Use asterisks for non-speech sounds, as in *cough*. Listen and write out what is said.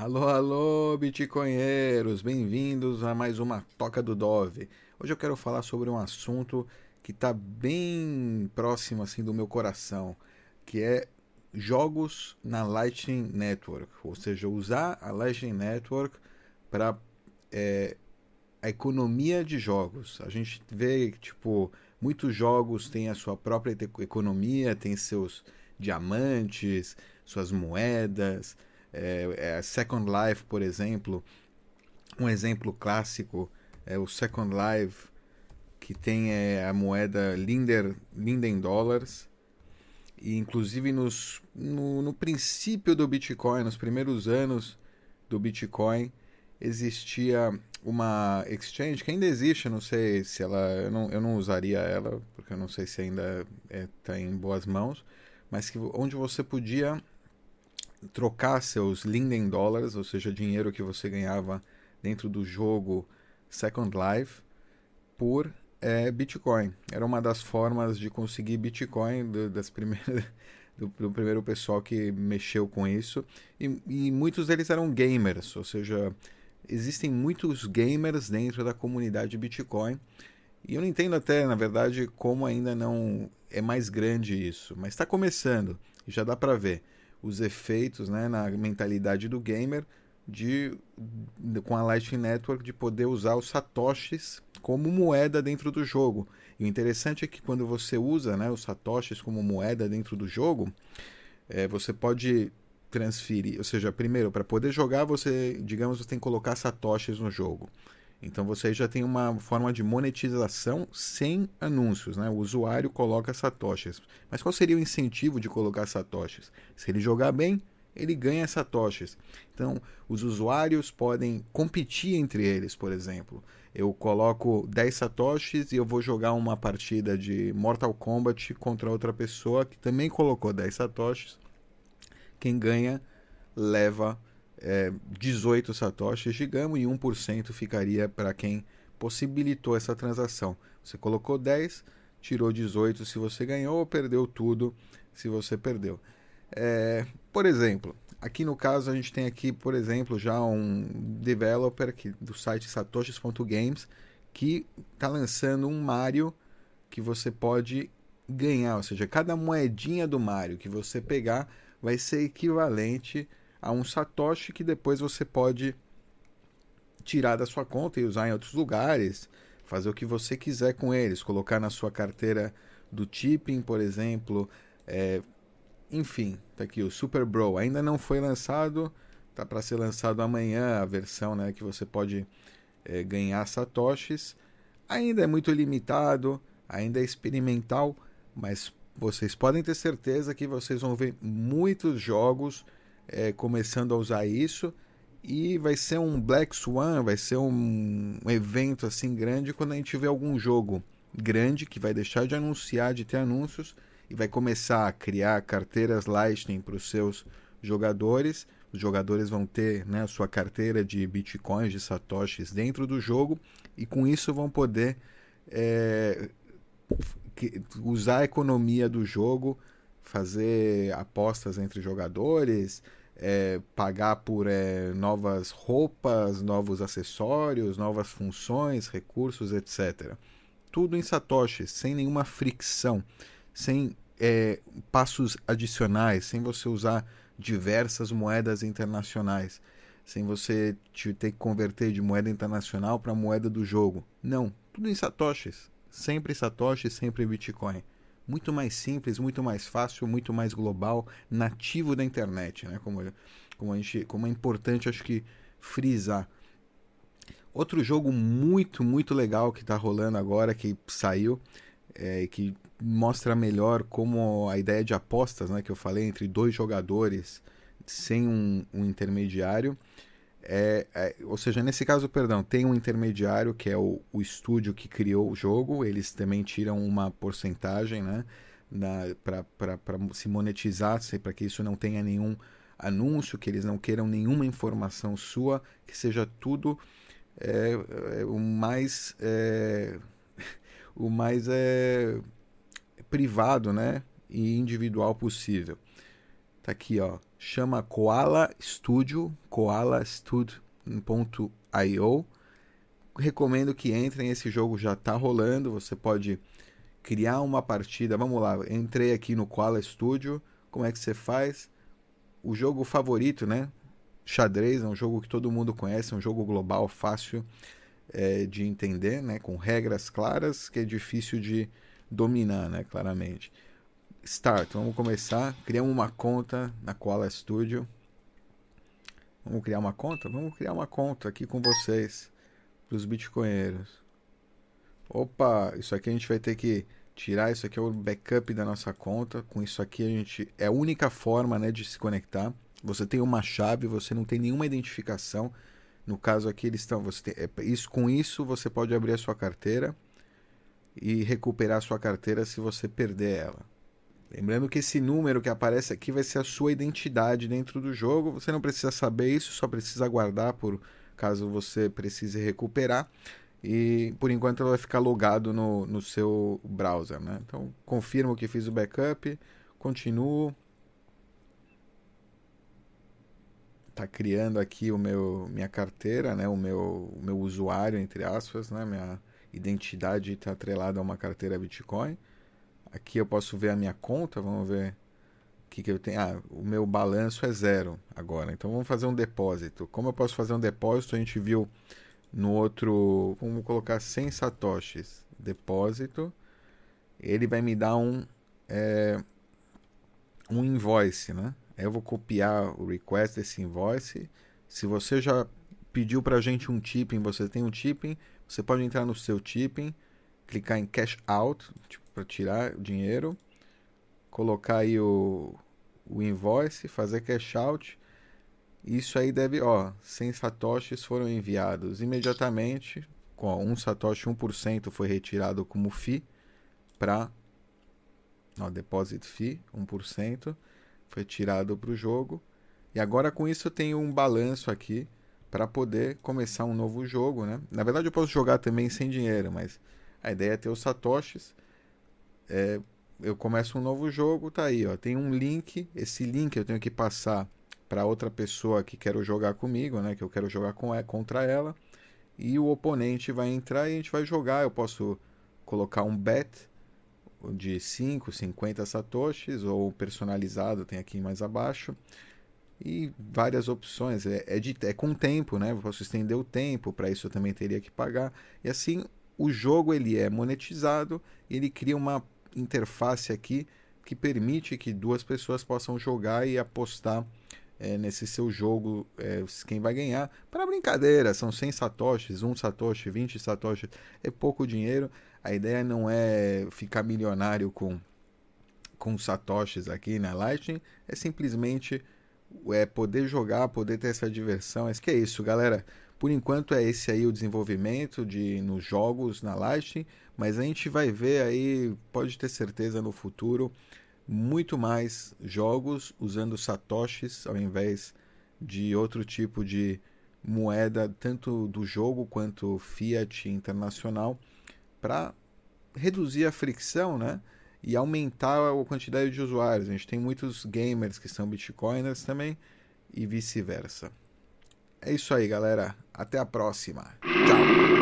Alô, alô, bitcoinheiros! Bem-vindos a mais uma Toca do Dove. Hoje eu quero falar sobre um assunto que está bem próximo assim do meu coração, que é jogos na Lightning Network, ou seja, usar a Lightning Network para é, a economia de jogos. A gente vê tipo muitos jogos têm a sua própria economia, têm seus diamantes, suas moedas é, é, Second Life, por exemplo, um exemplo clássico é o Second Life, que tem é, a moeda Linder, Linden Dollars. E inclusive nos, no, no princípio do Bitcoin, nos primeiros anos do Bitcoin, existia uma exchange que ainda existe, não sei se ela. Eu não, eu não usaria ela, porque eu não sei se ainda está é, tá em boas mãos, mas que, onde você podia trocar seus Linden Dollars, ou seja, dinheiro que você ganhava dentro do jogo Second Life, por é, Bitcoin. Era uma das formas de conseguir Bitcoin do, das primeiras, *laughs* do, do, primeiro pessoal que mexeu com isso. E, e muitos deles eram gamers, ou seja, existem muitos gamers dentro da comunidade Bitcoin. E eu não entendo até, na verdade, como ainda não é mais grande isso. Mas está começando e já dá para ver os efeitos né, na mentalidade do gamer de, de, com a Lightning Network de poder usar os satoshis como moeda dentro do jogo. E o interessante é que quando você usa né, os satoshis como moeda dentro do jogo, é, você pode transferir, ou seja, primeiro para poder jogar você, digamos, você tem que colocar satoshis no jogo. Então você já tem uma forma de monetização sem anúncios, né? O usuário coloca satoshis. Mas qual seria o incentivo de colocar satoshis? Se ele jogar bem, ele ganha satoshis. Então, os usuários podem competir entre eles, por exemplo. Eu coloco 10 satoshis e eu vou jogar uma partida de Mortal Kombat contra outra pessoa que também colocou 10 satoshis. Quem ganha leva é, 18 satoshis, digamos, e 1% ficaria para quem possibilitou essa transação. Você colocou 10, tirou 18 se você ganhou ou perdeu tudo se você perdeu. É, por exemplo, aqui no caso a gente tem aqui, por exemplo, já um developer aqui do site satoshis.games que está lançando um Mario que você pode ganhar, ou seja, cada moedinha do Mario que você pegar vai ser equivalente a um satoshi que depois você pode tirar da sua conta e usar em outros lugares, fazer o que você quiser com eles, colocar na sua carteira do tipping, por exemplo, é, enfim, tá aqui o Super Bro ainda não foi lançado, tá para ser lançado amanhã a versão, né, que você pode é, ganhar satoshis. Ainda é muito limitado, ainda é experimental, mas vocês podem ter certeza que vocês vão ver muitos jogos é, começando a usar isso e vai ser um Black Swan, vai ser um, um evento assim grande quando a gente vê algum jogo grande que vai deixar de anunciar, de ter anúncios e vai começar a criar carteiras Lightning para os seus jogadores. Os jogadores vão ter né, a sua carteira de bitcoins, de satoshis dentro do jogo e com isso vão poder é, usar a economia do jogo, fazer apostas entre jogadores, é, pagar por é, novas roupas, novos acessórios, novas funções, recursos, etc. Tudo em Satoshi, sem nenhuma fricção, sem é, passos adicionais, sem você usar diversas moedas internacionais, sem você ter que converter de moeda internacional para moeda do jogo. Não, tudo em Satoshis. Sempre Satoshi, sempre Bitcoin muito mais simples, muito mais fácil, muito mais global, nativo da internet, né? Como, como, a gente, como é importante, acho que, frisar. Outro jogo muito, muito legal que está rolando agora, que saiu, é, que mostra melhor como a ideia de apostas, né, que eu falei, entre dois jogadores sem um, um intermediário, é, é, ou seja, nesse caso, perdão, tem um intermediário que é o, o estúdio que criou o jogo, eles também tiram uma porcentagem né, para se monetizar, para que isso não tenha nenhum anúncio, que eles não queiram nenhuma informação sua, que seja tudo é, é, o mais é, *laughs* o mais é, privado né, e individual possível. Tá aqui, ó. Chama Koala Studio, koalastudio.io. Recomendo que entrem, esse jogo já tá rolando, você pode criar uma partida. Vamos lá, entrei aqui no Koala Studio. Como é que você faz? O jogo favorito, né? Xadrez é um jogo que todo mundo conhece, é um jogo global, fácil é, de entender, né? Com regras claras que é difícil de dominar, né? Claramente. Start, vamos começar. Criamos uma conta na Koala Studio. Vamos criar uma conta? Vamos criar uma conta aqui com vocês, para os bitcoinheiros. Opa, isso aqui a gente vai ter que tirar. Isso aqui é o backup da nossa conta. Com isso aqui a gente é a única forma, né, de se conectar. Você tem uma chave, você não tem nenhuma identificação. No caso aqui eles estão, você tem, é, isso com isso você pode abrir a sua carteira e recuperar a sua carteira se você perder ela. Lembrando que esse número que aparece aqui vai ser a sua identidade dentro do jogo. Você não precisa saber isso, só precisa guardar por caso você precise recuperar. E por enquanto ela vai ficar logado no, no seu browser. Né? Então confirmo que fiz o backup, continuo. Está criando aqui o meu minha carteira, né? o, meu, o meu usuário, entre aspas, né? minha identidade está atrelada a uma carteira Bitcoin. Aqui eu posso ver a minha conta, vamos ver o que, que eu tenho. Ah, o meu balanço é zero agora. Então vamos fazer um depósito. Como eu posso fazer um depósito? A gente viu no outro. Vamos colocar 100 satoshis. Depósito. Ele vai me dar um. É, um invoice, né? Eu vou copiar o request desse invoice. Se você já pediu para a gente um tipping, você tem um tipping, você pode entrar no seu tipping, clicar em cash out, tipo, para tirar o dinheiro, colocar aí o, o invoice, fazer cash out. Isso aí deve, ó, 100 satoshis foram enviados imediatamente, com um satoshi 1% foi retirado como FII para ó, deposit fee 1% foi tirado para o jogo. E agora com isso eu tenho um balanço aqui para poder começar um novo jogo, né? Na verdade eu posso jogar também sem dinheiro, mas a ideia é ter os satoshis é, eu começo um novo jogo, tá aí, ó. Tem um link, esse link eu tenho que passar para outra pessoa que quero jogar comigo, né? Que eu quero jogar com, contra ela. E o oponente vai entrar e a gente vai jogar. Eu posso colocar um bet de 5, 50 satoshis ou personalizado, tem aqui mais abaixo. E várias opções. É, é, de, é com tempo, né? Eu posso estender o tempo, para isso eu também teria que pagar. E assim, o jogo ele é monetizado, ele cria uma interface aqui que permite que duas pessoas possam jogar e apostar é, nesse seu jogo é, quem vai ganhar. Para brincadeira, são 100 satoshis, 1 satoshi, 20 satoshis, é pouco dinheiro. A ideia não é ficar milionário com, com satoshis aqui na Lightning, é simplesmente é, poder jogar, poder ter essa diversão. É que é isso, galera. Por enquanto é esse aí o desenvolvimento de nos jogos na Lightning, mas a gente vai ver aí, pode ter certeza no futuro, muito mais jogos usando satoshis ao invés de outro tipo de moeda, tanto do jogo quanto fiat internacional, para reduzir a fricção, né? E aumentar a quantidade de usuários. A gente tem muitos gamers que são bitcoiners também e vice-versa. É isso aí, galera. Até a próxima. Tchau.